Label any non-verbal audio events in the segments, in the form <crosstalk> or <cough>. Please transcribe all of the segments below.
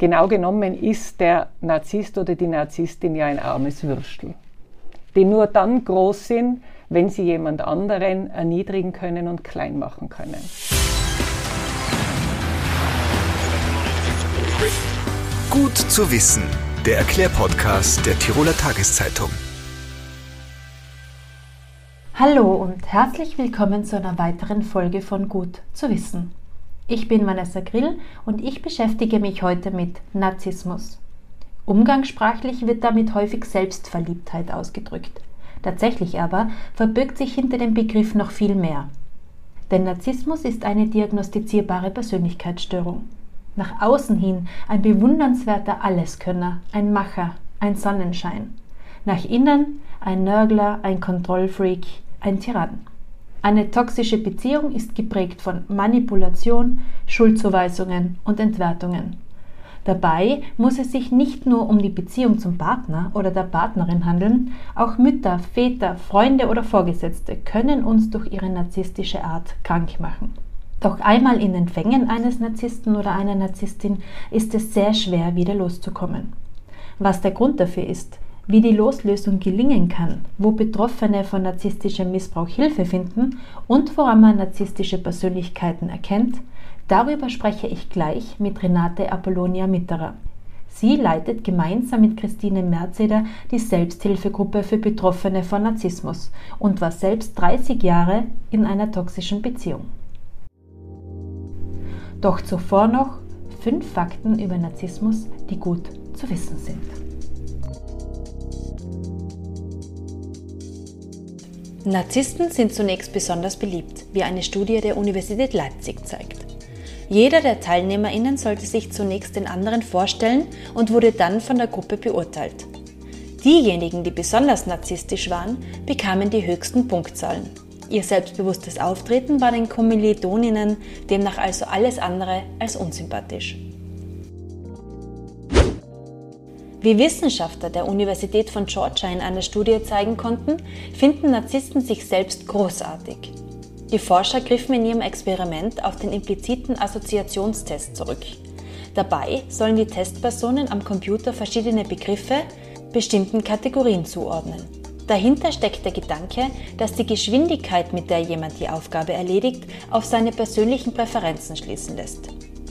Genau genommen ist der Narzisst oder die Narzisstin ja ein armes Würstel, die nur dann groß sind, wenn sie jemand anderen erniedrigen können und klein machen können. Gut zu wissen, der Erklärpodcast der Tiroler Tageszeitung. Hallo und herzlich willkommen zu einer weiteren Folge von Gut zu wissen. Ich bin Vanessa Grill und ich beschäftige mich heute mit Narzissmus. Umgangssprachlich wird damit häufig Selbstverliebtheit ausgedrückt. Tatsächlich aber verbirgt sich hinter dem Begriff noch viel mehr. Denn Narzissmus ist eine diagnostizierbare Persönlichkeitsstörung. Nach außen hin ein bewundernswerter Alleskönner, ein Macher, ein Sonnenschein. Nach innen ein Nörgler, ein Kontrollfreak, ein Tyrann. Eine toxische Beziehung ist geprägt von Manipulation, Schuldzuweisungen und Entwertungen. Dabei muss es sich nicht nur um die Beziehung zum Partner oder der Partnerin handeln, auch Mütter, Väter, Freunde oder Vorgesetzte können uns durch ihre narzisstische Art krank machen. Doch einmal in den Fängen eines Narzissten oder einer Narzisstin ist es sehr schwer, wieder loszukommen. Was der Grund dafür ist, wie die Loslösung gelingen kann, wo Betroffene von narzisstischem Missbrauch Hilfe finden und woran man narzisstische Persönlichkeiten erkennt, darüber spreche ich gleich mit Renate Apollonia Mitterer. Sie leitet gemeinsam mit Christine Merzeder die Selbsthilfegruppe für Betroffene von Narzissmus und war selbst 30 Jahre in einer toxischen Beziehung. Doch zuvor noch fünf Fakten über Narzissmus, die gut zu wissen sind. Narzissten sind zunächst besonders beliebt, wie eine Studie der Universität Leipzig zeigt. Jeder der TeilnehmerInnen sollte sich zunächst den anderen vorstellen und wurde dann von der Gruppe beurteilt. Diejenigen, die besonders narzisstisch waren, bekamen die höchsten Punktzahlen. Ihr selbstbewusstes Auftreten war den Kommilitoninnen demnach also alles andere als unsympathisch. Wie Wissenschaftler der Universität von Georgia in einer Studie zeigen konnten, finden Narzissten sich selbst großartig. Die Forscher griffen in ihrem Experiment auf den impliziten Assoziationstest zurück. Dabei sollen die Testpersonen am Computer verschiedene Begriffe bestimmten Kategorien zuordnen. Dahinter steckt der Gedanke, dass die Geschwindigkeit, mit der jemand die Aufgabe erledigt, auf seine persönlichen Präferenzen schließen lässt.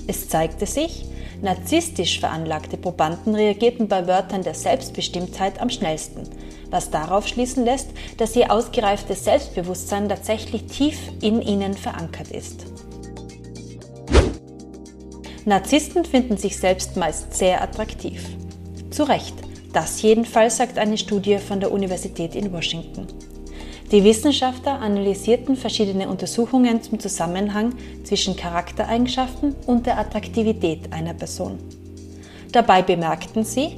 Es zeigte sich, Narzisstisch veranlagte Probanden reagierten bei Wörtern der Selbstbestimmtheit am schnellsten, was darauf schließen lässt, dass ihr ausgereiftes Selbstbewusstsein tatsächlich tief in ihnen verankert ist. Narzissten finden sich selbst meist sehr attraktiv. Zu Recht. Das jedenfalls sagt eine Studie von der Universität in Washington. Die Wissenschaftler analysierten verschiedene Untersuchungen zum Zusammenhang zwischen Charaktereigenschaften und der Attraktivität einer Person. Dabei bemerkten sie,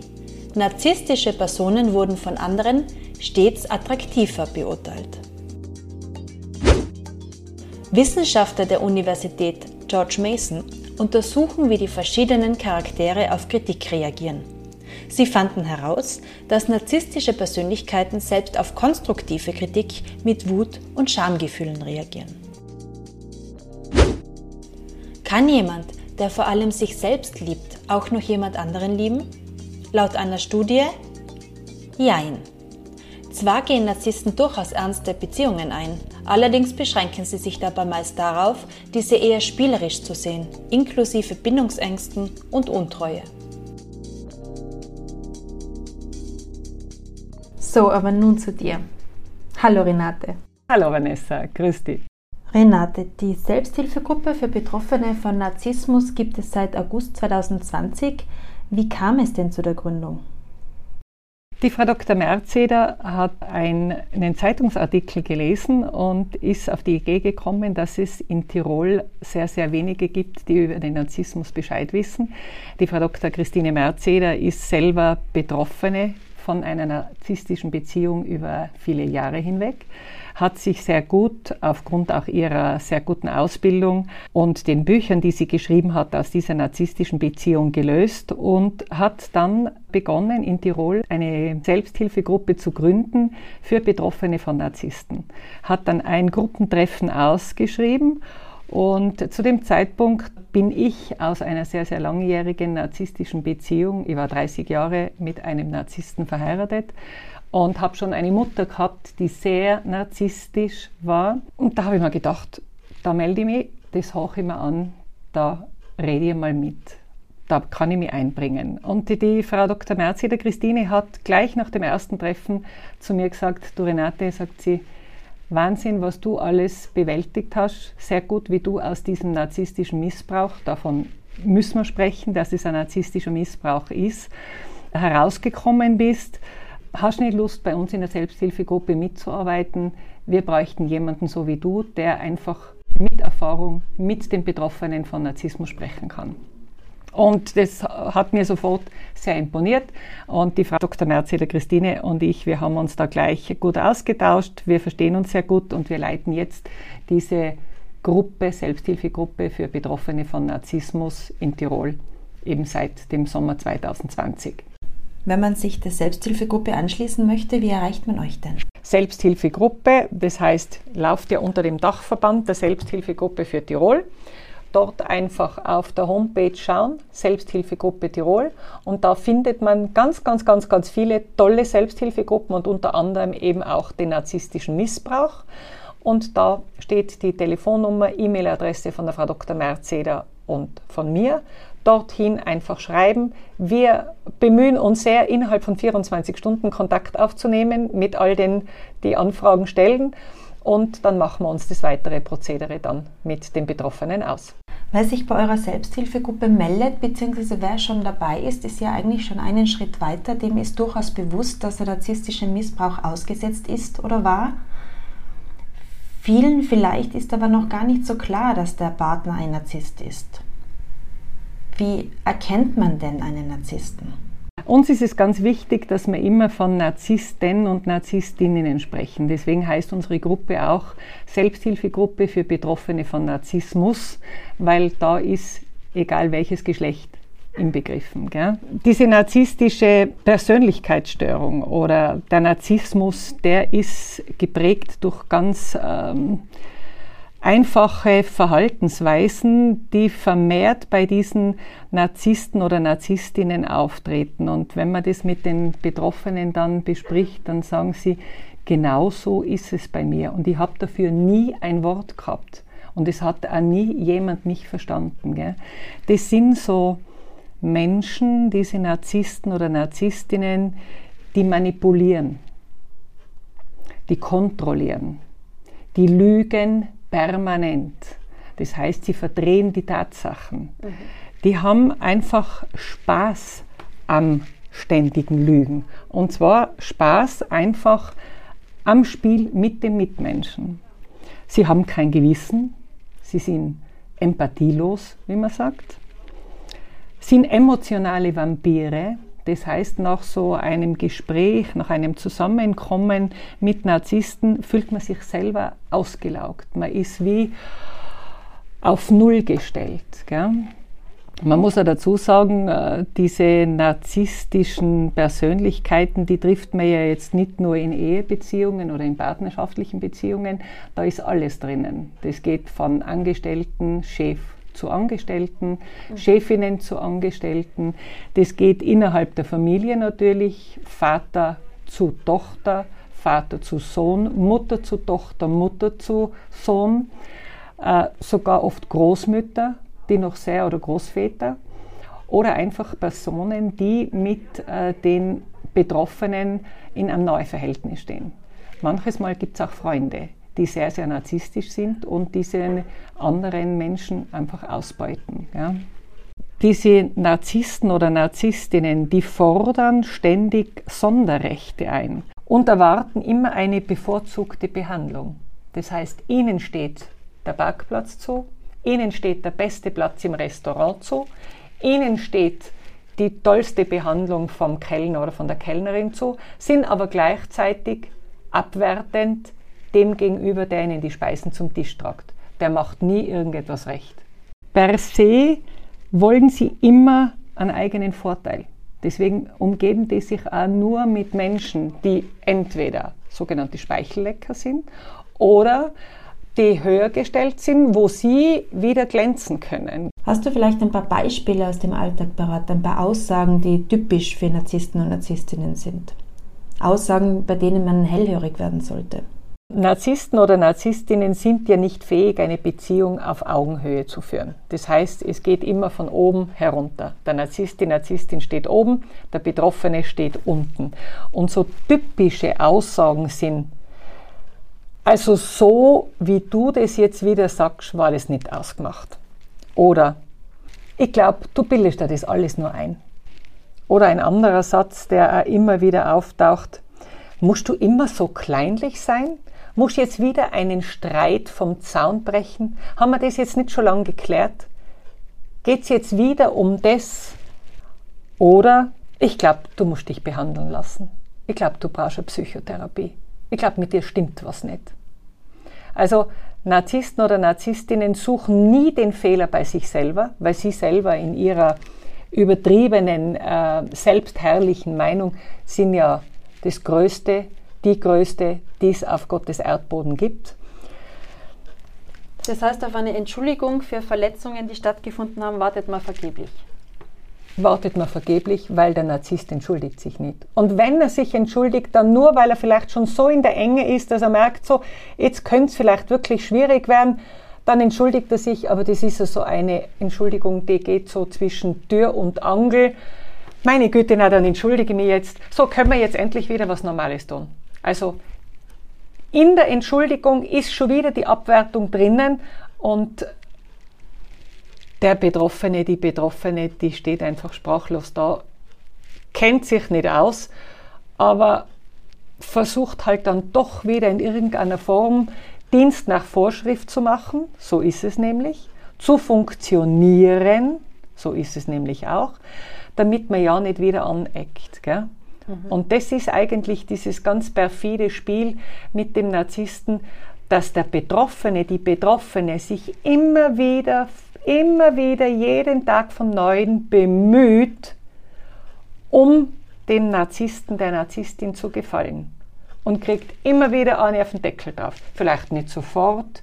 narzisstische Personen wurden von anderen stets attraktiver beurteilt. Wissenschaftler der Universität George Mason untersuchen, wie die verschiedenen Charaktere auf Kritik reagieren. Sie fanden heraus, dass narzisstische Persönlichkeiten selbst auf konstruktive Kritik mit Wut und Schamgefühlen reagieren. Kann jemand, der vor allem sich selbst liebt, auch noch jemand anderen lieben? Laut einer Studie Jein. Zwar gehen Narzissten durchaus ernste Beziehungen ein, allerdings beschränken sie sich dabei meist darauf, diese eher spielerisch zu sehen, inklusive Bindungsängsten und Untreue. So, aber nun zu dir. Hallo Renate. Hallo Vanessa, grüß dich. Renate, die Selbsthilfegruppe für Betroffene von Narzissmus gibt es seit August 2020. Wie kam es denn zu der Gründung? Die Frau Dr. Merzeder hat einen Zeitungsartikel gelesen und ist auf die Idee gekommen, dass es in Tirol sehr, sehr wenige gibt, die über den Narzissmus Bescheid wissen. Die Frau Dr. Christine Merzeder ist selber Betroffene von einer narzisstischen Beziehung über viele Jahre hinweg, hat sich sehr gut aufgrund auch ihrer sehr guten Ausbildung und den Büchern, die sie geschrieben hat, aus dieser narzisstischen Beziehung gelöst und hat dann begonnen, in Tirol eine Selbsthilfegruppe zu gründen für Betroffene von Narzissten. Hat dann ein Gruppentreffen ausgeschrieben Und zu dem Zeitpunkt bin ich aus einer sehr, sehr langjährigen narzisstischen Beziehung, ich war 30 Jahre mit einem Narzissten verheiratet und habe schon eine Mutter gehabt, die sehr narzisstisch war. Und da habe ich mir gedacht, da melde ich mich, das hoche ich mir an, da rede ich mal mit. Da kann ich mich einbringen. Und die, die Frau Dr. Merzi, der Christine, hat gleich nach dem ersten Treffen zu mir gesagt, du Renate, sagt sie, Wahnsinn, was du alles bewältigt hast, sehr gut, wie du aus diesem narzisstischen Missbrauch, davon müssen wir sprechen, dass es ein narzisstischer Missbrauch ist, herausgekommen bist. Hast du nicht Lust, bei uns in der Selbsthilfegruppe mitzuarbeiten? Wir bräuchten jemanden so wie du, der einfach mit Erfahrung mit den Betroffenen von Narzissmus sprechen kann. Und das hat mir sofort sehr imponiert. Und die Frau Dr. Merzieder Christine und ich, wir haben uns da gleich gut ausgetauscht. Wir verstehen uns sehr gut und wir leiten jetzt diese Gruppe, Selbsthilfegruppe für Betroffene von Narzissmus in Tirol, eben seit dem Sommer 2020. Wenn man sich der Selbsthilfegruppe anschließen möchte, wie erreicht man euch denn? Selbsthilfegruppe, das heißt, lauft ihr unter dem Dachverband der Selbsthilfegruppe für Tirol dort einfach auf der Homepage schauen, Selbsthilfegruppe Tirol. Und da findet man ganz, ganz, ganz, ganz viele tolle Selbsthilfegruppen und unter anderem eben auch den narzisstischen Missbrauch. Und da steht die Telefonnummer, E-Mail-Adresse von der Frau Dr. Merzeder und von mir. Dorthin einfach schreiben. Wir bemühen uns sehr, innerhalb von 24 Stunden Kontakt aufzunehmen mit all den, die Anfragen stellen. Und dann machen wir uns das weitere Prozedere dann mit den Betroffenen aus. Wer sich bei eurer Selbsthilfegruppe meldet, beziehungsweise wer schon dabei ist, ist ja eigentlich schon einen Schritt weiter. Dem ist durchaus bewusst, dass er narzisstischem Missbrauch ausgesetzt ist oder war. Vielen vielleicht ist aber noch gar nicht so klar, dass der Partner ein Narzisst ist. Wie erkennt man denn einen Narzissten? Uns ist es ganz wichtig, dass wir immer von Narzissten und Narzisstinnen sprechen. Deswegen heißt unsere Gruppe auch Selbsthilfegruppe für Betroffene von Narzissmus, weil da ist egal welches Geschlecht inbegriffen. Gell? Diese narzisstische Persönlichkeitsstörung oder der Narzissmus, der ist geprägt durch ganz ähm, einfache Verhaltensweisen, die vermehrt bei diesen Narzissten oder Narzisstinnen auftreten. Und wenn man das mit den Betroffenen dann bespricht, dann sagen sie, genau so ist es bei mir. Und ich habe dafür nie ein Wort gehabt. Und es hat auch nie jemand mich verstanden. Gell? Das sind so Menschen, diese Narzissten oder Narzisstinnen, die manipulieren, die kontrollieren, die lügen, permanent. Das heißt, sie verdrehen die Tatsachen. Mhm. Die haben einfach Spaß am ständigen Lügen. Und zwar Spaß einfach am Spiel mit dem Mitmenschen. Sie haben kein Gewissen, sie sind empathielos, wie man sagt, sind emotionale Vampire, das heißt, nach so einem Gespräch, nach einem Zusammenkommen mit Narzissten fühlt man sich selber ausgelaugt. Man ist wie auf Null gestellt. Gell? Man muss ja dazu sagen, äh, diese narzisstischen Persönlichkeiten, die trifft man ja jetzt nicht nur in Ehebeziehungen oder in partnerschaftlichen Beziehungen, da ist alles drinnen. Das geht von Angestellten, Chef, zu Angestellten, mhm. Chefinnen zu Angestellten. Das geht innerhalb der Familie natürlich, Vater zu Tochter, Vater zu Sohn, Mutter zu Tochter, Mutter zu Sohn, äh, sogar oft Großmütter, die noch sehr oder Großväter oder einfach Personen, die mit äh, den Betroffenen in einem Neuverhältnis stehen. Manches Mal gibt es auch Freunde, die sehr, sehr narzisstisch sind und diese anderen Menschen einfach ausbeuten. Ja. Diese Narzissten oder Narzisstinnen, die fordern ständig Sonderrechte ein und erwarten immer eine bevorzugte Behandlung. Das heißt, ihnen steht der Parkplatz zu, ihnen steht der beste Platz im Restaurant zu, ihnen steht die tollste Behandlung vom Kellner oder von der Kellnerin zu, sind aber gleichzeitig abwertend dem gegenüber, der ihnen die Speisen zum Tisch tragt. Der macht nie irgendetwas recht. Per se wollen sie immer einen eigenen Vorteil. Deswegen umgeben die sich auch nur mit Menschen, die entweder sogenannte Speichellecker sind oder die höher gestellt sind, wo sie wieder glänzen können. Hast du vielleicht ein paar Beispiele aus dem Alltag parat, ein paar Aussagen, die typisch für Narzissten und Narzisstinnen sind? Aussagen, bei denen man hellhörig werden sollte. Narzissten oder Narzisstinnen sind ja nicht fähig, eine Beziehung auf Augenhöhe zu führen. Das heißt, es geht immer von oben herunter. Der Narzisst, die Narzisstin steht oben, der Betroffene steht unten. Und so typische Aussagen sind, also so wie du das jetzt wieder sagst, war das nicht ausgemacht. Oder ich glaube, du bildest dir das alles nur ein. Oder ein anderer Satz, der auch immer wieder auftaucht, musst du immer so kleinlich sein? Muss jetzt wieder einen Streit vom Zaun brechen? Haben wir das jetzt nicht schon lange geklärt? Geht es jetzt wieder um das? Oder ich glaube, du musst dich behandeln lassen. Ich glaube, du brauchst eine Psychotherapie. Ich glaube, mit dir stimmt was nicht. Also Narzissten oder Narzisstinnen suchen nie den Fehler bei sich selber, weil sie selber in ihrer übertriebenen, äh, selbstherrlichen Meinung sind ja das Größte, die größte, die es auf Gottes Erdboden gibt. Das heißt, auf eine Entschuldigung für Verletzungen, die stattgefunden haben, wartet man vergeblich. Wartet man vergeblich, weil der Narzisst entschuldigt sich nicht. Und wenn er sich entschuldigt, dann nur, weil er vielleicht schon so in der Enge ist, dass er merkt, so, jetzt könnte es vielleicht wirklich schwierig werden, dann entschuldigt er sich, aber das ist ja so eine Entschuldigung, die geht so zwischen Tür und Angel. Meine Güte, na dann entschuldige mich jetzt. So können wir jetzt endlich wieder was Normales tun. Also in der Entschuldigung ist schon wieder die Abwertung drinnen und der Betroffene, die Betroffene, die steht einfach sprachlos da, kennt sich nicht aus, aber versucht halt dann doch wieder in irgendeiner Form Dienst nach Vorschrift zu machen, so ist es nämlich, zu funktionieren, so ist es nämlich auch, damit man ja nicht wieder aneckt. Gell? Mhm. Und das ist eigentlich dieses ganz perfide Spiel mit dem Narzissten, dass der Betroffene, die Betroffene sich immer wieder, immer wieder, jeden Tag von Neuem bemüht, um dem Narzissten, der Narzisstin zu gefallen. Und kriegt immer wieder eine auf den Deckel drauf. Vielleicht nicht sofort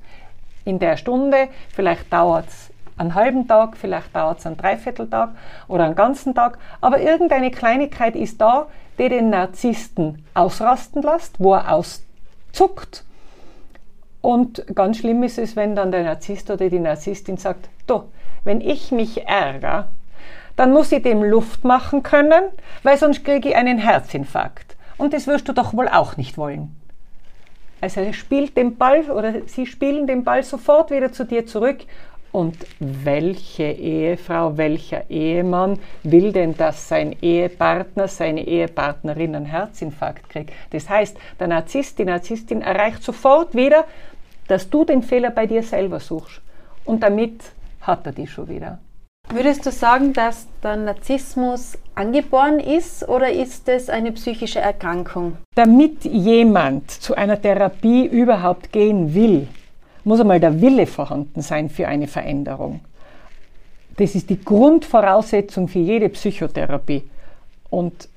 in der Stunde, vielleicht dauert es einen halben Tag, vielleicht dauert es einen Dreivierteltag oder einen ganzen Tag, aber irgendeine Kleinigkeit ist da, die den Narzissten ausrasten lässt, wo er auszuckt. Und ganz schlimm ist es, wenn dann der Narzisst oder die Narzisstin sagt, du, wenn ich mich ärgere, dann muss ich dem Luft machen können, weil sonst kriege ich einen Herzinfarkt. Und das wirst du doch wohl auch nicht wollen. Also er spielt den Ball oder sie spielen den Ball sofort wieder zu dir zurück und welche Ehefrau, welcher Ehemann will denn, dass sein Ehepartner, seine Ehepartnerin einen Herzinfarkt kriegt? Das heißt, der Narzisst, die Narzisstin erreicht sofort wieder, dass du den Fehler bei dir selber suchst. Und damit hat er die schon wieder. Würdest du sagen, dass der Narzissmus angeboren ist oder ist es eine psychische Erkrankung? Damit jemand zu einer Therapie überhaupt gehen will, muss einmal der Wille vorhanden sein für eine Veränderung. Das ist die Grundvoraussetzung für jede Psychotherapie. Und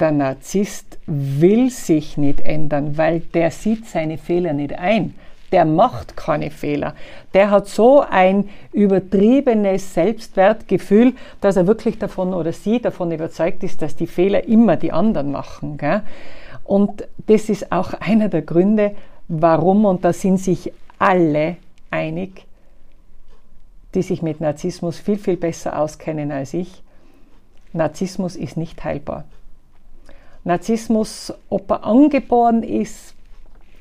der Narzisst will sich nicht ändern, weil der sieht seine Fehler nicht ein. Der macht keine Fehler. Der hat so ein übertriebenes Selbstwertgefühl, dass er wirklich davon oder sie davon überzeugt ist, dass die Fehler immer die anderen machen. Gell? Und das ist auch einer der Gründe, warum, und da sind sich alle einig, die sich mit Narzissmus viel, viel besser auskennen als ich. Narzissmus ist nicht heilbar. Narzissmus, ob er angeboren ist,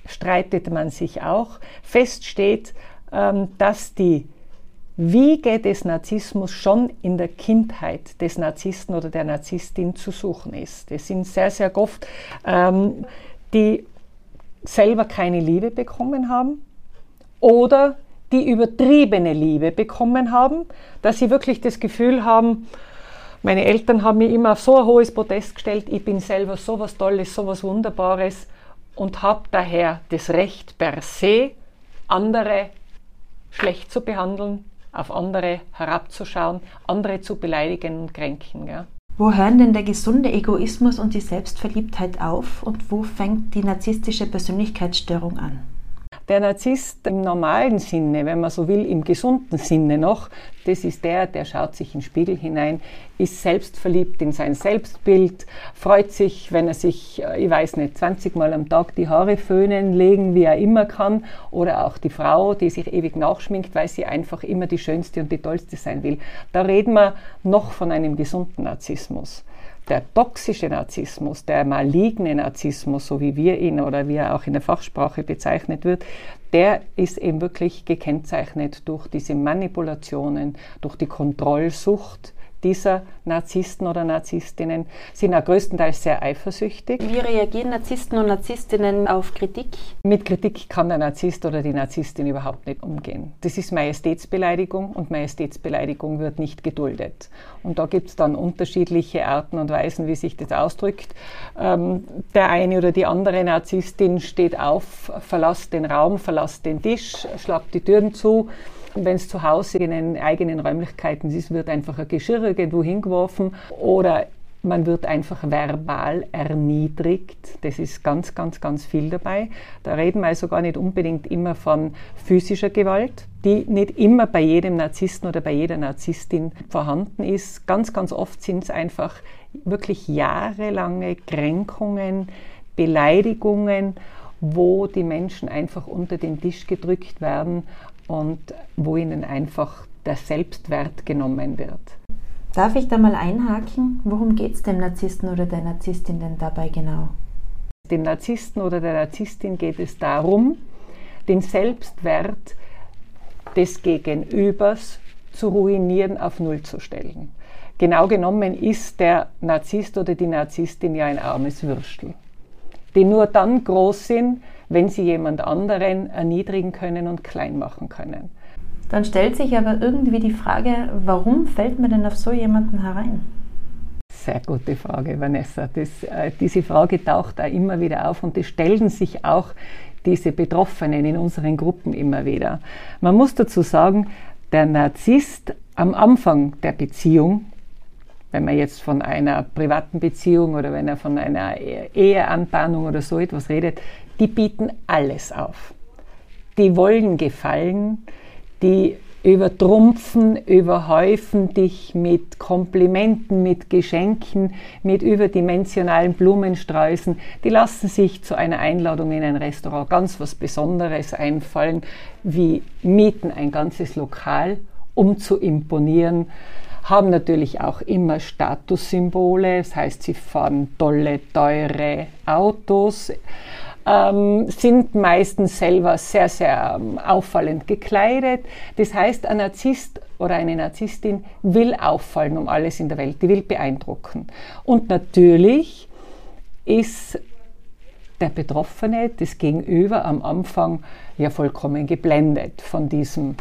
streitet man sich auch. Fest steht, ähm, dass die Wiege des Narzissmus schon in der Kindheit des Narzissten oder der Narzisstin zu suchen ist. Das sind sehr, sehr oft, ähm, die selber keine Liebe bekommen haben, oder die übertriebene Liebe bekommen haben, dass sie wirklich das Gefühl haben, meine Eltern haben mich immer auf so ein hohes Podest gestellt, ich bin selber so was Tolles, so was Wunderbares und habe daher das Recht per se, andere schlecht zu behandeln, auf andere herabzuschauen, andere zu beleidigen und kränken. Ja. Wo hören denn der gesunde Egoismus und die Selbstverliebtheit auf und wo fängt die narzisstische Persönlichkeitsstörung an? Der Narzisst im normalen Sinne, wenn man so will, im gesunden Sinne noch, das ist der, der schaut sich in den Spiegel hinein, ist selbstverliebt in sein Selbstbild, freut sich, wenn er sich, äh, ich weiß nicht, 20 Mal am Tag die Haare föhnen, legen, wie er immer kann, oder auch die Frau, die sich ewig nachschminkt, weil sie einfach immer die schönste und die tollste sein will. Da reden wir noch von einem gesunden Narzissmus der toxische Narzissmus, der maligne Narzissmus, so wie wir ihn oder wie er auch in der Fachsprache bezeichnet wird, der ist eben wirklich gekennzeichnet durch diese Manipulationen, durch die Kontrollsucht, dieser Narzissten oder Narzisstinnen sind auch größtenteils sehr eifersüchtig. Wie reagieren Narzissten und Narzisstinnen auf Kritik? Mit Kritik kann der Narzisst oder die Narzisstin überhaupt nicht umgehen. Das ist Majestätsbeleidigung und Majestätsbeleidigung wird nicht geduldet. Und da gibt es dann unterschiedliche Arten und Weisen, wie sich das ausdrückt. Ähm, der eine oder die andere Narzisstin steht auf, verlässt den Raum, verlässt den Tisch, schlagt die Türen zu wenn es zu Hause in den eigenen Räumlichkeiten ist, wird einfach ein Geschirr irgendwo hingeworfen oder man wird einfach verbal erniedrigt. Das ist ganz, ganz, ganz viel dabei. Da reden wir also gar nicht unbedingt immer von physischer Gewalt, die nicht immer bei jedem Narzissten oder bei jeder Narzisstin vorhanden ist. Ganz, ganz oft sind es einfach wirklich jahrelange Kränkungen, Beleidigungen, wo die Menschen einfach unter den Tisch gedrückt werden und wo ihnen einfach der Selbstwert genommen wird. Darf ich da mal einhaken? Worum geht es dem Narzissten oder der Narzisstin denn dabei genau? Dem Narzissten oder der Narzisstin geht es darum, den Selbstwert des Gegenübers zu ruinieren, auf Null zu stellen. Genau genommen ist der Narzisst oder die Narzisstin ja ein armes Würstel, die nur dann groß sind, wenn sie jemand anderen erniedrigen können und klein machen können. Dann stellt sich aber irgendwie die Frage, warum fällt man denn auf so jemanden herein? Sehr gute Frage, Vanessa. Das, äh, diese Frage taucht da immer wieder auf und es stellen sich auch diese Betroffenen in unseren Gruppen immer wieder. Man muss dazu sagen, der Narzisst am Anfang der Beziehung, wenn man jetzt von einer privaten Beziehung oder wenn er von einer Eheanbahnung oder so etwas redet, die bieten alles auf. Die wollen gefallen, die übertrumpfen, überhäufen dich mit Komplimenten, mit Geschenken, mit überdimensionalen Blumensträußen. Die lassen sich zu einer Einladung in ein Restaurant ganz was Besonderes einfallen, wie mieten ein ganzes Lokal, um zu imponieren, haben natürlich auch immer Statussymbole, das heißt, sie fahren tolle, teure Autos ähm, sind meistens selber sehr, sehr ähm, auffallend gekleidet. Das heißt, ein Narzisst oder eine Narzisstin will auffallen um alles in der Welt, die will beeindrucken. Und natürlich ist der Betroffene, das Gegenüber am Anfang ja vollkommen geblendet von diesem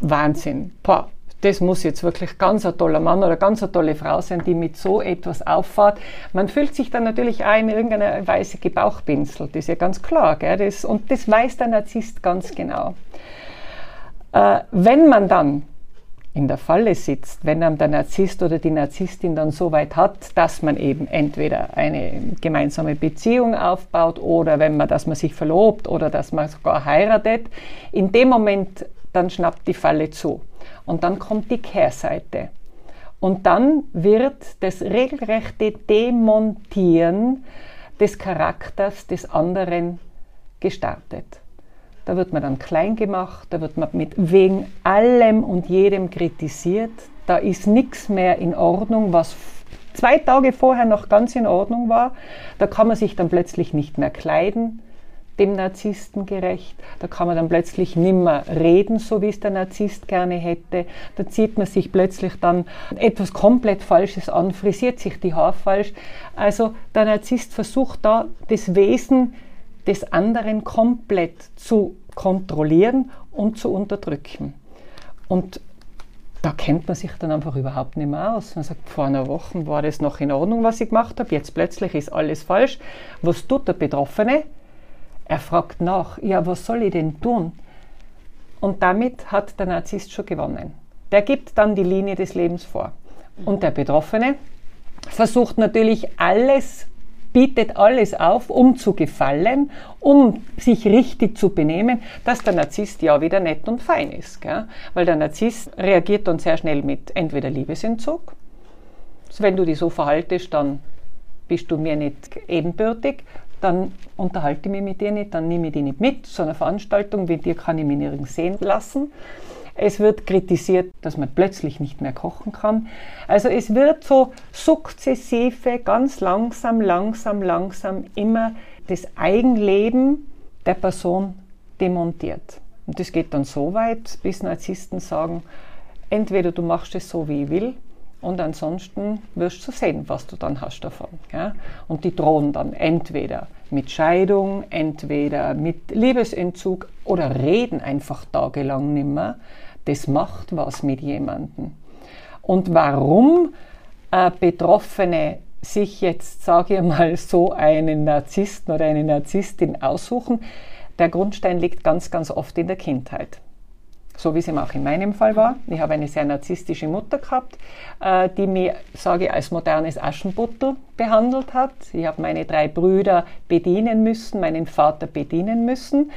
Wahnsinn. Boah, das muss jetzt wirklich ganz ein toller Mann oder ganz eine tolle Frau sein, die mit so etwas auffahrt. Man fühlt sich dann natürlich auch in irgendeiner Weise gebauchpinselt, das ist ja ganz klar. Gell? Das, und das weiß der Narzisst ganz genau. Äh, wenn man dann in der Falle sitzt, wenn einem der Narzisst oder die Narzisstin dann so weit hat, dass man eben entweder eine gemeinsame Beziehung aufbaut oder wenn man, dass man sich verlobt oder dass man sogar heiratet, in dem Moment dann schnappt die Falle zu. Und dann kommt die Kehrseite. Und dann wird das regelrechte Demontieren des Charakters des anderen gestartet. Da wird man dann klein gemacht, da wird man mit wegen allem und jedem kritisiert. Da ist nichts mehr in Ordnung, was zwei Tage vorher noch ganz in Ordnung war. Da kann man sich dann plötzlich nicht mehr kleiden dem Narzissten gerecht. Da kann man dann plötzlich nimmer reden, so wie es der Narzisst gerne hätte. Da zieht man sich plötzlich dann etwas komplett Falsches an, frisiert sich die Haare falsch. Also der Narzisst versucht da das Wesen des anderen komplett zu kontrollieren und zu unterdrücken. Und da kennt man sich dann einfach überhaupt nicht mehr aus. Man sagt, vor einer Woche war das noch in Ordnung, was ich gemacht habe, jetzt plötzlich ist alles falsch. Was tut der Betroffene? Er fragt nach, ja, was soll ich denn tun? Und damit hat der Narzisst schon gewonnen. Der gibt dann die Linie des Lebens vor. Und der Betroffene versucht natürlich alles bietet alles auf, um zu gefallen, um sich richtig zu benehmen, dass der Narzisst ja wieder nett und fein ist. Gell? Weil der Narzisst reagiert dann sehr schnell mit entweder Liebesentzug, wenn du dich so verhaltest, dann bist du mir nicht ebenbürtig, dann unterhalte ich mich mit dir nicht, dann nehme ich dich nicht mit. So eine Veranstaltung wie dir kann ich mich nirgends sehen lassen. Es wird kritisiert, dass man plötzlich nicht mehr kochen kann. Also es wird so sukzessive, ganz langsam, langsam, langsam immer das Eigenleben der Person demontiert. Und das geht dann so weit, bis Narzissten sagen, entweder du machst es so, wie ich will, und ansonsten wirst du sehen, was du dann hast davon. Ja? Und die drohen dann entweder mit Scheidung, entweder mit Liebesentzug oder reden einfach tagelang nimmer. Das macht was mit jemandem. Und warum äh, Betroffene sich jetzt, sage ich mal, so einen Narzissten oder eine Narzisstin aussuchen, der Grundstein liegt ganz, ganz oft in der Kindheit so wie es eben auch in meinem Fall war. Ich habe eine sehr narzisstische Mutter gehabt, äh, die mich, sage ich, als modernes Aschenputtel behandelt hat. Ich habe meine drei Brüder bedienen müssen, meinen Vater bedienen müssen.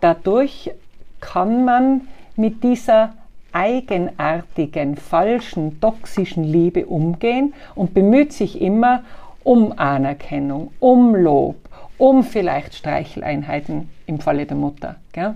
Dadurch kann man mit dieser eigenartigen, falschen, toxischen Liebe umgehen und bemüht sich immer um Anerkennung, um Lob, um vielleicht Streicheleinheiten im Falle der Mutter. Gell?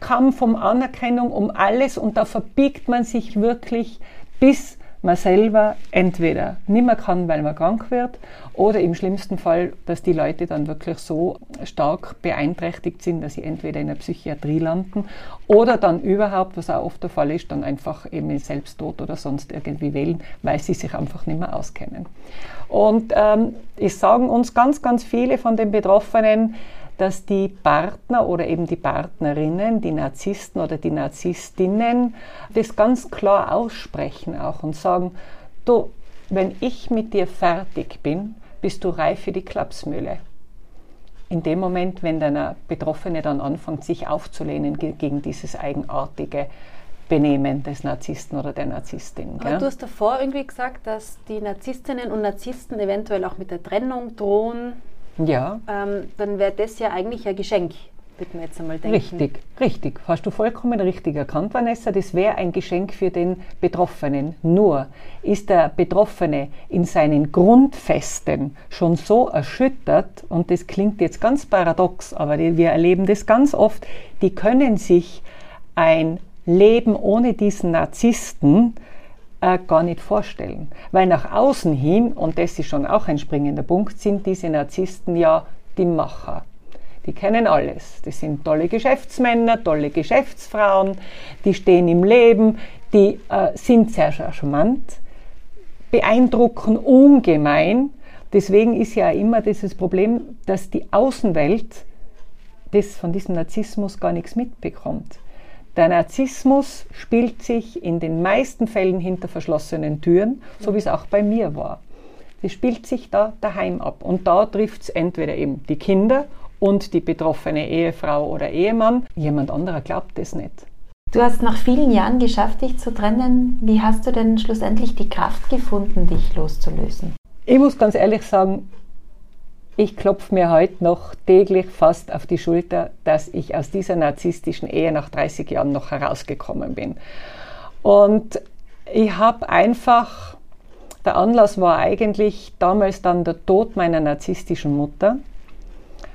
Kampf um Anerkennung, um alles und da verbiegt man sich wirklich, bis man selber entweder nicht mehr kann, weil man krank wird, oder im schlimmsten Fall, dass die Leute dann wirklich so stark beeinträchtigt sind, dass sie entweder in der Psychiatrie landen oder dann überhaupt, was auch oft der Fall ist, dann einfach eben in Selbsttod oder sonst irgendwie wählen, weil sie sich einfach nicht mehr auskennen. Und ähm, es sagen uns ganz, ganz viele von den Betroffenen, dass die Partner oder eben die Partnerinnen, die Narzissten oder die Narzisstinnen, das ganz klar aussprechen auch und sagen, du, wenn ich mit dir fertig bin, bist du reif für die Klapsmühle. In dem Moment, wenn der Betroffene dann anfängt, sich aufzulehnen gegen dieses eigenartige Benehmen des Narzissten oder der Narzisstin. Aber du hast davor irgendwie gesagt, dass die Narzisstinnen und Narzissten eventuell auch mit der Trennung drohen. Ja. Ähm, dann wäre das ja eigentlich ein Geschenk, würde man jetzt einmal denken. Richtig, richtig. Hast du vollkommen richtig erkannt, Vanessa. Das wäre ein Geschenk für den Betroffenen. Nur ist der Betroffene in seinen Grundfesten schon so erschüttert, und das klingt jetzt ganz paradox, aber wir erleben das ganz oft, die können sich ein Leben ohne diesen Narzissten äh, gar nicht vorstellen. Weil nach außen hin, und das ist schon auch ein springender Punkt, sind diese Narzissten ja die Macher. Die kennen alles. Das sind tolle Geschäftsmänner, tolle Geschäftsfrauen, die stehen im Leben, die äh, sind sehr charmant, beeindrucken ungemein. Deswegen ist ja immer dieses Problem, dass die Außenwelt das von diesem Narzissmus gar nichts mitbekommt. Der Narzissmus spielt sich in den meisten Fällen hinter verschlossenen Türen, so wie es auch bei mir war. Das spielt sich da daheim ab. Und da trifft es entweder eben die Kinder und die betroffene Ehefrau oder Ehemann. Jemand anderer glaubt es nicht. Du hast nach vielen Jahren geschafft, dich zu trennen. Wie hast du denn schlussendlich die Kraft gefunden, dich loszulösen? Ich muss ganz ehrlich sagen, ich klopfe mir heute noch täglich fast auf die Schulter, dass ich aus dieser narzisstischen Ehe nach 30 Jahren noch herausgekommen bin. Und ich habe einfach, der Anlass war eigentlich damals dann der Tod meiner narzisstischen Mutter,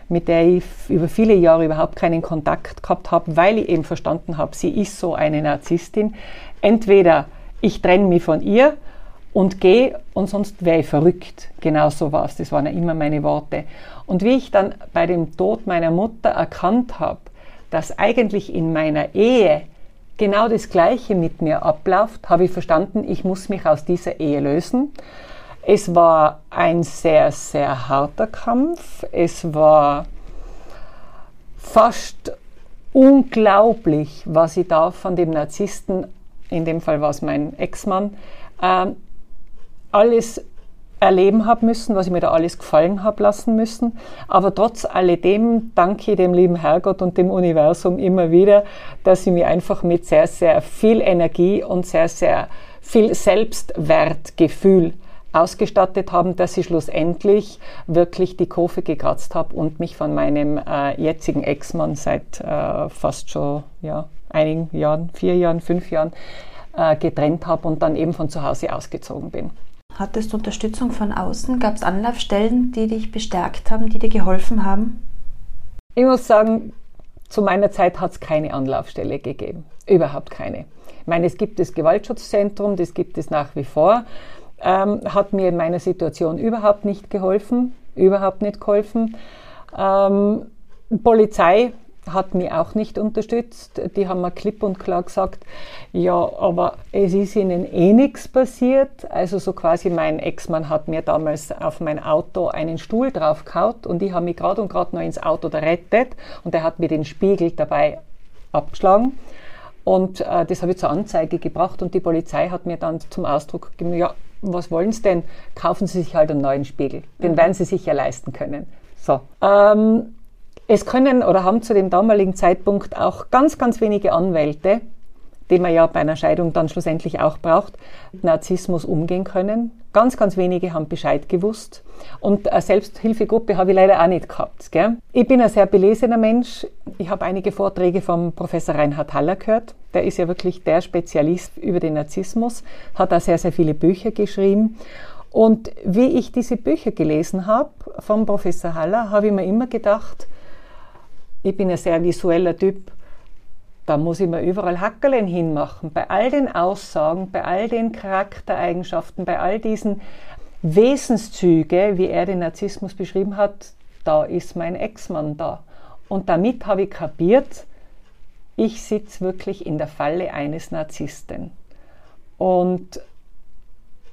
mit der ich über viele Jahre überhaupt keinen Kontakt gehabt habe, weil ich eben verstanden habe, sie ist so eine Narzisstin. Entweder ich trenne mich von ihr und geh und sonst wäre ich verrückt. Genau so war es. Das waren ja immer meine Worte. Und wie ich dann bei dem Tod meiner Mutter erkannt habe, dass eigentlich in meiner Ehe genau das Gleiche mit mir abläuft, habe ich verstanden, ich muss mich aus dieser Ehe lösen. Es war ein sehr, sehr harter Kampf. Es war fast unglaublich, was ich da von dem Narzissten, in dem Fall war es mein Ex-Mann, ähm, alles erleben habe müssen, was ich mir da alles gefallen habe lassen müssen. Aber trotz alledem danke ich dem lieben Herrgott und dem Universum immer wieder, dass sie mir einfach mit sehr, sehr viel Energie und sehr, sehr viel Selbstwertgefühl ausgestattet haben, dass ich schlussendlich wirklich die Kurve gekratzt habe und mich von meinem äh, jetzigen Ex-Mann seit äh, fast schon ja, einigen Jahren, vier Jahren, fünf Jahren äh, getrennt habe und dann eben von zu Hause ausgezogen bin. Hattest du Unterstützung von außen? Gab es Anlaufstellen, die dich bestärkt haben, die dir geholfen haben? Ich muss sagen, zu meiner Zeit hat es keine Anlaufstelle gegeben. Überhaupt keine. Ich meine, es gibt das Gewaltschutzzentrum, das gibt es nach wie vor. Ähm, hat mir in meiner Situation überhaupt nicht geholfen. Überhaupt nicht geholfen. Ähm, Polizei hat mich auch nicht unterstützt. Die haben mir klipp und klar gesagt, ja, aber es ist ihnen eh nichts passiert. Also so quasi mein Ex-Mann hat mir damals auf mein Auto einen Stuhl draufgehaut und ich habe mich gerade und gerade noch ins Auto gerettet und er hat mir den Spiegel dabei abgeschlagen. Und äh, das habe ich zur Anzeige gebracht und die Polizei hat mir dann zum Ausdruck gegeben, ja, was wollen Sie denn? Kaufen Sie sich halt einen neuen Spiegel. Den mhm. werden Sie sich ja leisten können. So. Ähm, es können oder haben zu dem damaligen Zeitpunkt auch ganz, ganz wenige Anwälte, die man ja bei einer Scheidung dann schlussendlich auch braucht, mit Narzissmus umgehen können. Ganz, ganz wenige haben Bescheid gewusst. Und eine Selbsthilfegruppe habe ich leider auch nicht gehabt. Gell? Ich bin ein sehr belesener Mensch. Ich habe einige Vorträge vom Professor Reinhard Haller gehört. Der ist ja wirklich der Spezialist über den Narzissmus, hat auch sehr, sehr viele Bücher geschrieben. Und wie ich diese Bücher gelesen habe vom Professor Haller, habe ich mir immer gedacht, ich bin ein sehr visueller Typ. Da muss ich mir überall Hackerlen hinmachen. Bei all den Aussagen, bei all den Charaktereigenschaften, bei all diesen Wesenszüge, wie er den Narzissmus beschrieben hat, da ist mein Ex-Mann da. Und damit habe ich kapiert, ich sitze wirklich in der Falle eines Narzissten. Und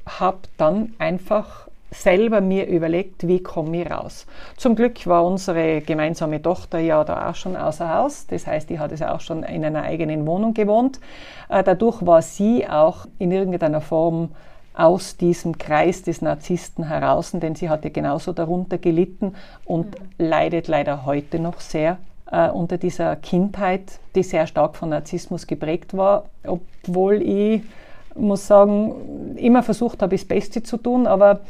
habe dann einfach selber mir überlegt, wie komme ich raus. Zum Glück war unsere gemeinsame Tochter ja da auch schon außer Haus. Das heißt, die hat es auch schon in einer eigenen Wohnung gewohnt. Äh, dadurch war sie auch in irgendeiner Form aus diesem Kreis des Narzissten heraus, denn sie hatte genauso darunter gelitten und mhm. leidet leider heute noch sehr äh, unter dieser Kindheit, die sehr stark von Narzissmus geprägt war, obwohl ich muss sagen, immer versucht habe, das Beste zu tun, aber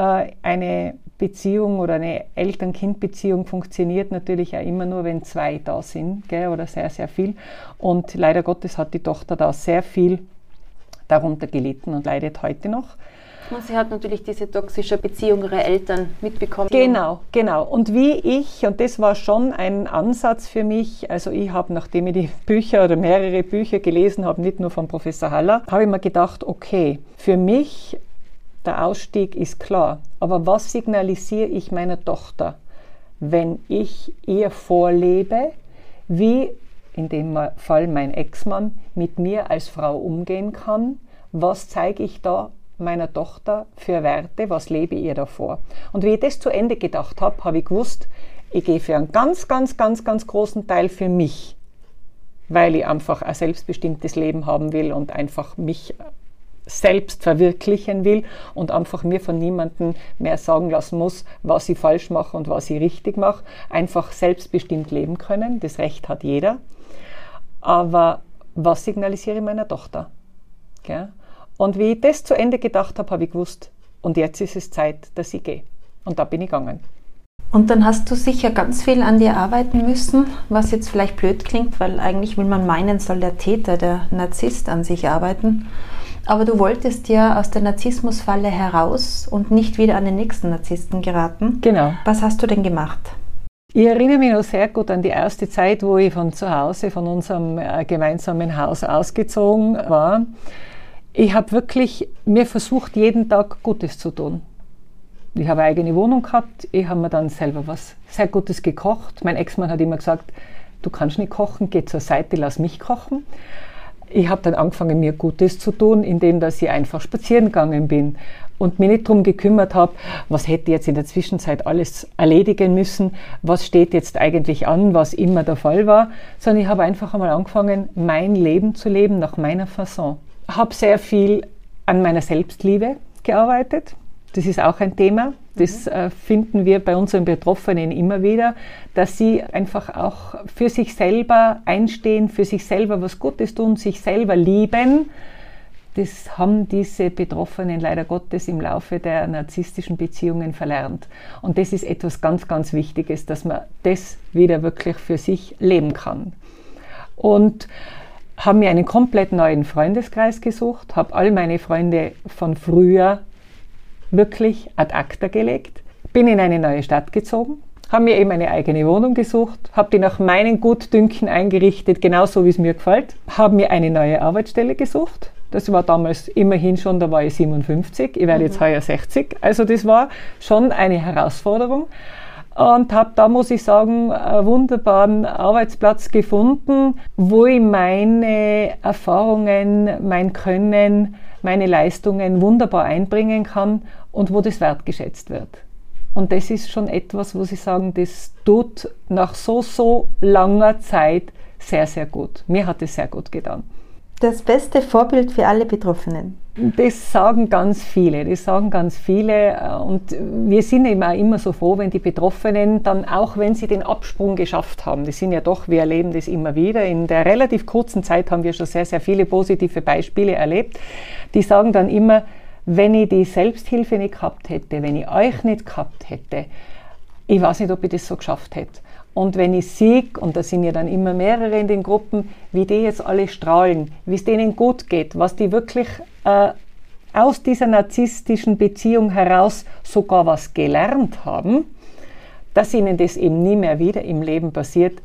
eine Beziehung oder eine Eltern-Kind-Beziehung funktioniert natürlich auch immer nur, wenn zwei da sind gell, oder sehr, sehr viel. Und leider Gottes hat die Tochter da sehr viel darunter gelitten und leidet heute noch. Und sie hat natürlich diese toxische Beziehung ihrer Eltern mitbekommen. Genau, genau. Und wie ich, und das war schon ein Ansatz für mich, also ich habe, nachdem ich die <laughs> Bücher oder mehrere Bücher gelesen habe, nicht nur von Professor Haller, habe ich mir gedacht, okay, für mich der Ausstieg ist klar. Aber was signalisiere ich meiner Tochter, wenn ich ihr vorlebe, wie in dem Fall mein Ex-Mann mit mir als Frau umgehen kann? Was zeige ich da meiner Tochter für Werte? Was lebe ihr davor? Und wie ich das zu Ende gedacht habe, habe ich gewusst, ich gehe für einen ganz, ganz, ganz, ganz großen Teil für mich, weil ich einfach ein selbstbestimmtes Leben haben will und einfach mich selbst verwirklichen will und einfach mir von niemandem mehr sagen lassen muss, was ich falsch mache und was ich richtig mache. Einfach selbstbestimmt leben können. Das Recht hat jeder. Aber was signalisiere ich meiner Tochter? Okay? Und wie ich das zu Ende gedacht habe, habe ich gewusst, und jetzt ist es Zeit, dass ich gehe. Und da bin ich gegangen. Und dann hast du sicher ganz viel an dir arbeiten müssen, was jetzt vielleicht blöd klingt, weil eigentlich will man meinen, soll der Täter, der Narzisst an sich arbeiten. Aber du wolltest ja aus der Narzissmusfalle heraus und nicht wieder an den nächsten Narzissten geraten. Genau. Was hast du denn gemacht? Ich erinnere mich noch sehr gut an die erste Zeit, wo ich von zu Hause, von unserem äh, gemeinsamen Haus ausgezogen war. Ich habe wirklich mir versucht, jeden Tag Gutes zu tun. Ich habe eine eigene Wohnung gehabt, ich habe mir dann selber was sehr Gutes gekocht. Mein Ex-Mann hat immer gesagt, du kannst nicht kochen, geh zur Seite, lass mich kochen ich habe dann angefangen, mir Gutes zu tun, indem dass ich einfach spazieren gegangen bin und mir nicht darum gekümmert habe, was hätte jetzt in der Zwischenzeit alles erledigen müssen, was steht jetzt eigentlich an, was immer der Fall war, sondern ich habe einfach einmal angefangen, mein Leben zu leben nach meiner Fasson. Habe sehr viel an meiner Selbstliebe gearbeitet. Das ist auch ein Thema. Das mhm. äh, finden wir bei unseren Betroffenen immer wieder, dass sie einfach auch für sich selber einstehen, für sich selber was Gutes tun, sich selber lieben, das haben diese Betroffenen leider Gottes im Laufe der narzisstischen Beziehungen verlernt. Und das ist etwas ganz, ganz Wichtiges, dass man das wieder wirklich für sich leben kann. Und haben mir einen komplett neuen Freundeskreis gesucht, habe all meine Freunde von früher wirklich ad acta gelegt, bin in eine neue Stadt gezogen, habe mir eben eine eigene Wohnung gesucht, habe die nach meinen Gutdünken eingerichtet, genauso wie es mir gefällt, habe mir eine neue Arbeitsstelle gesucht. Das war damals immerhin schon, da war ich 57, ich werde mhm. jetzt heuer 60. Also das war schon eine Herausforderung und habe da, muss ich sagen, einen wunderbaren Arbeitsplatz gefunden, wo ich meine Erfahrungen, mein Können, meine Leistungen wunderbar einbringen kann und wo das wertgeschätzt wird. Und das ist schon etwas, wo Sie sagen, das tut nach so, so langer Zeit sehr, sehr gut. Mir hat es sehr gut getan. Das beste Vorbild für alle Betroffenen. Das sagen ganz viele, das sagen ganz viele. Und wir sind eben auch immer so froh, wenn die Betroffenen dann, auch wenn sie den Absprung geschafft haben, das sind ja doch, wir erleben das immer wieder. In der relativ kurzen Zeit haben wir schon sehr, sehr viele positive Beispiele erlebt. Die sagen dann immer, wenn ich die Selbsthilfe nicht gehabt hätte, wenn ich euch nicht gehabt hätte, ich weiß nicht, ob ich das so geschafft hätte. Und wenn ich sehe, und da sind ja dann immer mehrere in den Gruppen, wie die jetzt alle strahlen, wie es denen gut geht, was die wirklich äh, aus dieser narzisstischen Beziehung heraus sogar was gelernt haben, dass ihnen das eben nie mehr wieder im Leben passiert,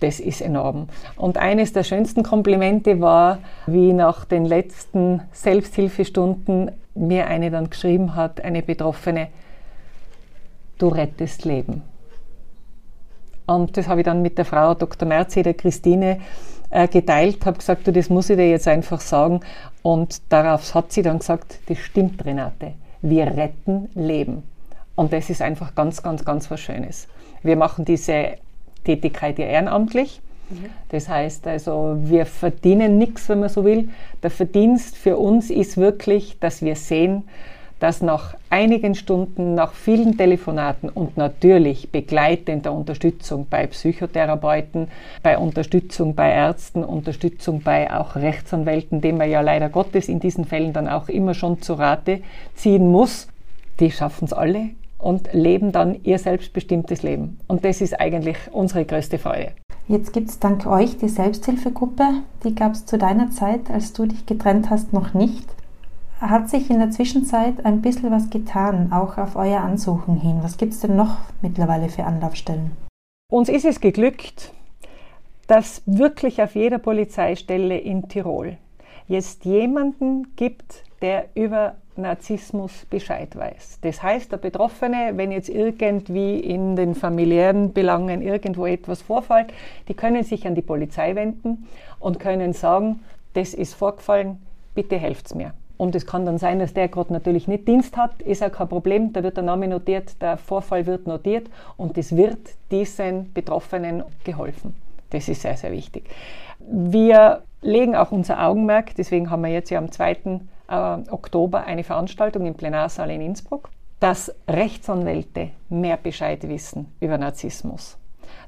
das ist enorm. Und eines der schönsten Komplimente war, wie nach den letzten Selbsthilfestunden mir eine dann geschrieben hat, eine Betroffene, du rettest Leben. Und das habe ich dann mit der Frau Dr. Merzi, der Christine, äh, geteilt, habe gesagt, du, das muss ich dir jetzt einfach sagen. Und darauf hat sie dann gesagt, das stimmt, Renate. Wir retten Leben. Und das ist einfach ganz, ganz, ganz was Schönes. Wir machen diese Tätigkeit ja ehrenamtlich. Mhm. Das heißt also, wir verdienen nichts, wenn man so will. Der Verdienst für uns ist wirklich, dass wir sehen, dass nach einigen Stunden, nach vielen Telefonaten und natürlich begleitender Unterstützung bei Psychotherapeuten, bei Unterstützung bei Ärzten, Unterstützung bei auch Rechtsanwälten, dem man ja leider Gottes in diesen Fällen dann auch immer schon zu Rate ziehen muss, die schaffen es alle und leben dann ihr selbstbestimmtes Leben. Und das ist eigentlich unsere größte Freude. Jetzt gibt es dank euch die Selbsthilfegruppe. Die gab es zu deiner Zeit, als du dich getrennt hast, noch nicht hat sich in der Zwischenzeit ein bisschen was getan, auch auf euer Ansuchen hin. Was gibt es denn noch mittlerweile für Anlaufstellen? Uns ist es geglückt, dass wirklich auf jeder Polizeistelle in Tirol jetzt jemanden gibt, der über Narzissmus Bescheid weiß. Das heißt, der Betroffene, wenn jetzt irgendwie in den familiären Belangen irgendwo etwas vorfällt, die können sich an die Polizei wenden und können sagen, das ist vorgefallen, bitte helft mir. Und es kann dann sein, dass der gerade natürlich nicht Dienst hat, ist auch kein Problem, da wird der Name notiert, der Vorfall wird notiert und es wird diesen Betroffenen geholfen. Das ist sehr, sehr wichtig. Wir legen auch unser Augenmerk, deswegen haben wir jetzt ja am 2. Äh, Oktober eine Veranstaltung im Plenarsaal in Innsbruck, dass Rechtsanwälte mehr Bescheid wissen über Narzissmus,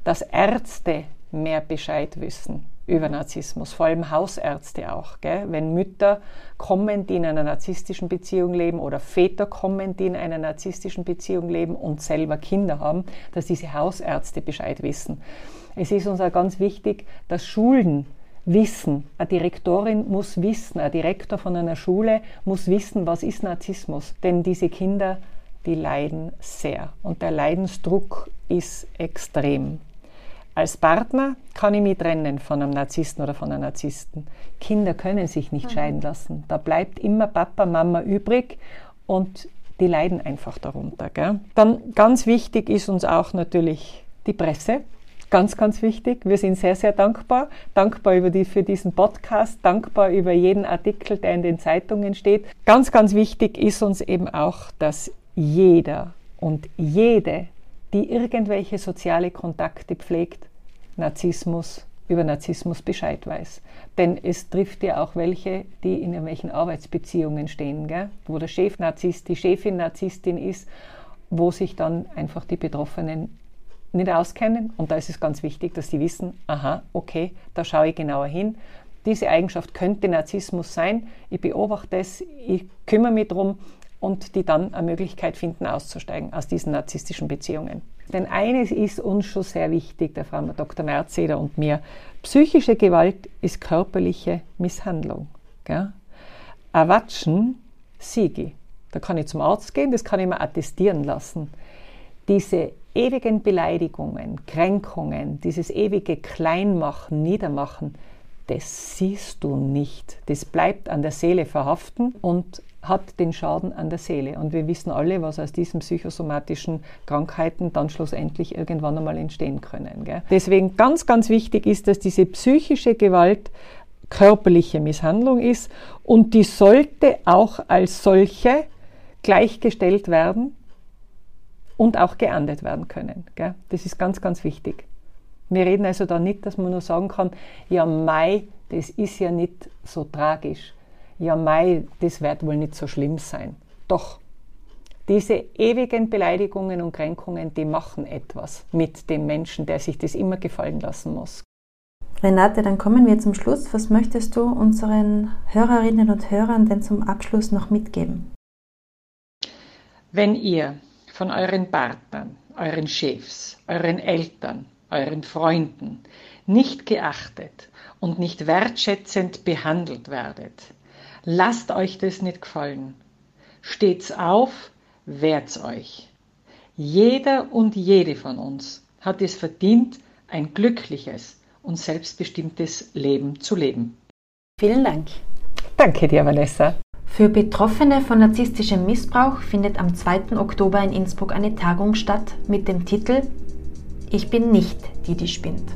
dass Ärzte mehr Bescheid wissen über Narzissmus, vor allem Hausärzte auch. Gell? Wenn Mütter kommen, die in einer narzisstischen Beziehung leben oder Väter kommen, die in einer narzisstischen Beziehung leben und selber Kinder haben, dass diese Hausärzte Bescheid wissen. Es ist uns auch ganz wichtig, dass Schulen wissen, eine Direktorin muss wissen, ein Direktor von einer Schule muss wissen, was ist Narzissmus. Denn diese Kinder, die leiden sehr und der Leidensdruck ist extrem. Als Partner kann ich mich trennen von einem Narzissten oder von einer Narzissten. Kinder können sich nicht mhm. scheiden lassen. Da bleibt immer Papa, Mama übrig und die leiden einfach darunter. Gell? Dann ganz wichtig ist uns auch natürlich die Presse. Ganz, ganz wichtig. Wir sind sehr, sehr dankbar. Dankbar über die, für diesen Podcast, dankbar über jeden Artikel, der in den Zeitungen steht. Ganz, ganz wichtig ist uns eben auch, dass jeder und jede, die irgendwelche soziale Kontakte pflegt, Narzissmus, über Narzissmus Bescheid weiß. Denn es trifft ja auch welche, die in irgendwelchen Arbeitsbeziehungen stehen, gell? wo der Chef Narzisst, die Chefin Narzisstin ist, wo sich dann einfach die Betroffenen nicht auskennen. Und da ist es ganz wichtig, dass sie wissen, aha, okay, da schaue ich genauer hin. diese Eigenschaft könnte Narzissmus sein, ich beobachte es, ich kümmere mich darum und die dann eine Möglichkeit finden, auszusteigen aus diesen narzisstischen Beziehungen. Denn eines ist uns schon sehr wichtig, der Frau Dr. Merzeder und mir. Psychische Gewalt ist körperliche Misshandlung. Gell? Erwatschen, Siegi. Da kann ich zum Arzt gehen, das kann ich mir attestieren lassen. Diese ewigen Beleidigungen, Kränkungen, dieses ewige Kleinmachen, Niedermachen, das siehst du nicht. Das bleibt an der Seele verhaften und hat den Schaden an der Seele. Und wir wissen alle, was aus diesen psychosomatischen Krankheiten dann schlussendlich irgendwann einmal entstehen können. Gell? Deswegen ganz, ganz wichtig ist, dass diese psychische Gewalt körperliche Misshandlung ist und die sollte auch als solche gleichgestellt werden und auch geahndet werden können. Gell? Das ist ganz, ganz wichtig. Wir reden also da nicht, dass man nur sagen kann, ja, Mai, das ist ja nicht so tragisch. Ja, Mai, das wird wohl nicht so schlimm sein. Doch, diese ewigen Beleidigungen und Kränkungen, die machen etwas mit dem Menschen, der sich das immer gefallen lassen muss. Renate, dann kommen wir zum Schluss. Was möchtest du unseren Hörerinnen und Hörern denn zum Abschluss noch mitgeben? Wenn ihr von euren Partnern, euren Chefs, euren Eltern, euren Freunden nicht geachtet und nicht wertschätzend behandelt werdet. Lasst euch das nicht gefallen. Steht's auf, wehrt's euch. Jeder und jede von uns hat es verdient, ein glückliches und selbstbestimmtes Leben zu leben. Vielen Dank. Danke dir, Vanessa. Für Betroffene von narzisstischem Missbrauch findet am 2. Oktober in Innsbruck eine Tagung statt mit dem Titel ich bin nicht die, die spinnt.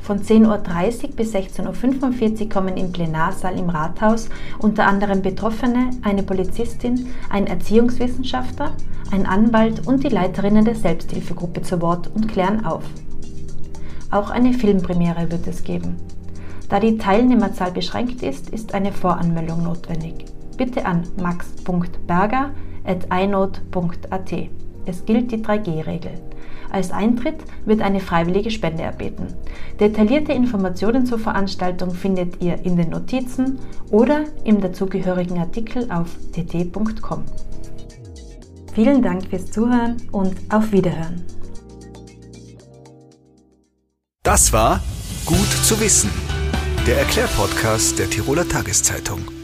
Von 10.30 Uhr bis 16.45 Uhr kommen im Plenarsaal im Rathaus unter anderem Betroffene, eine Polizistin, ein Erziehungswissenschaftler, ein Anwalt und die Leiterinnen der Selbsthilfegruppe zu Wort und klären auf. Auch eine Filmpremiere wird es geben. Da die Teilnehmerzahl beschränkt ist, ist eine Voranmeldung notwendig. Bitte an max.berger.inode.at. Es gilt die 3G-Regel. Als Eintritt wird eine freiwillige Spende erbeten. Detaillierte Informationen zur Veranstaltung findet ihr in den Notizen oder im dazugehörigen Artikel auf tt.com. Vielen Dank fürs Zuhören und auf Wiederhören. Das war Gut zu wissen, der Erklärpodcast der Tiroler Tageszeitung.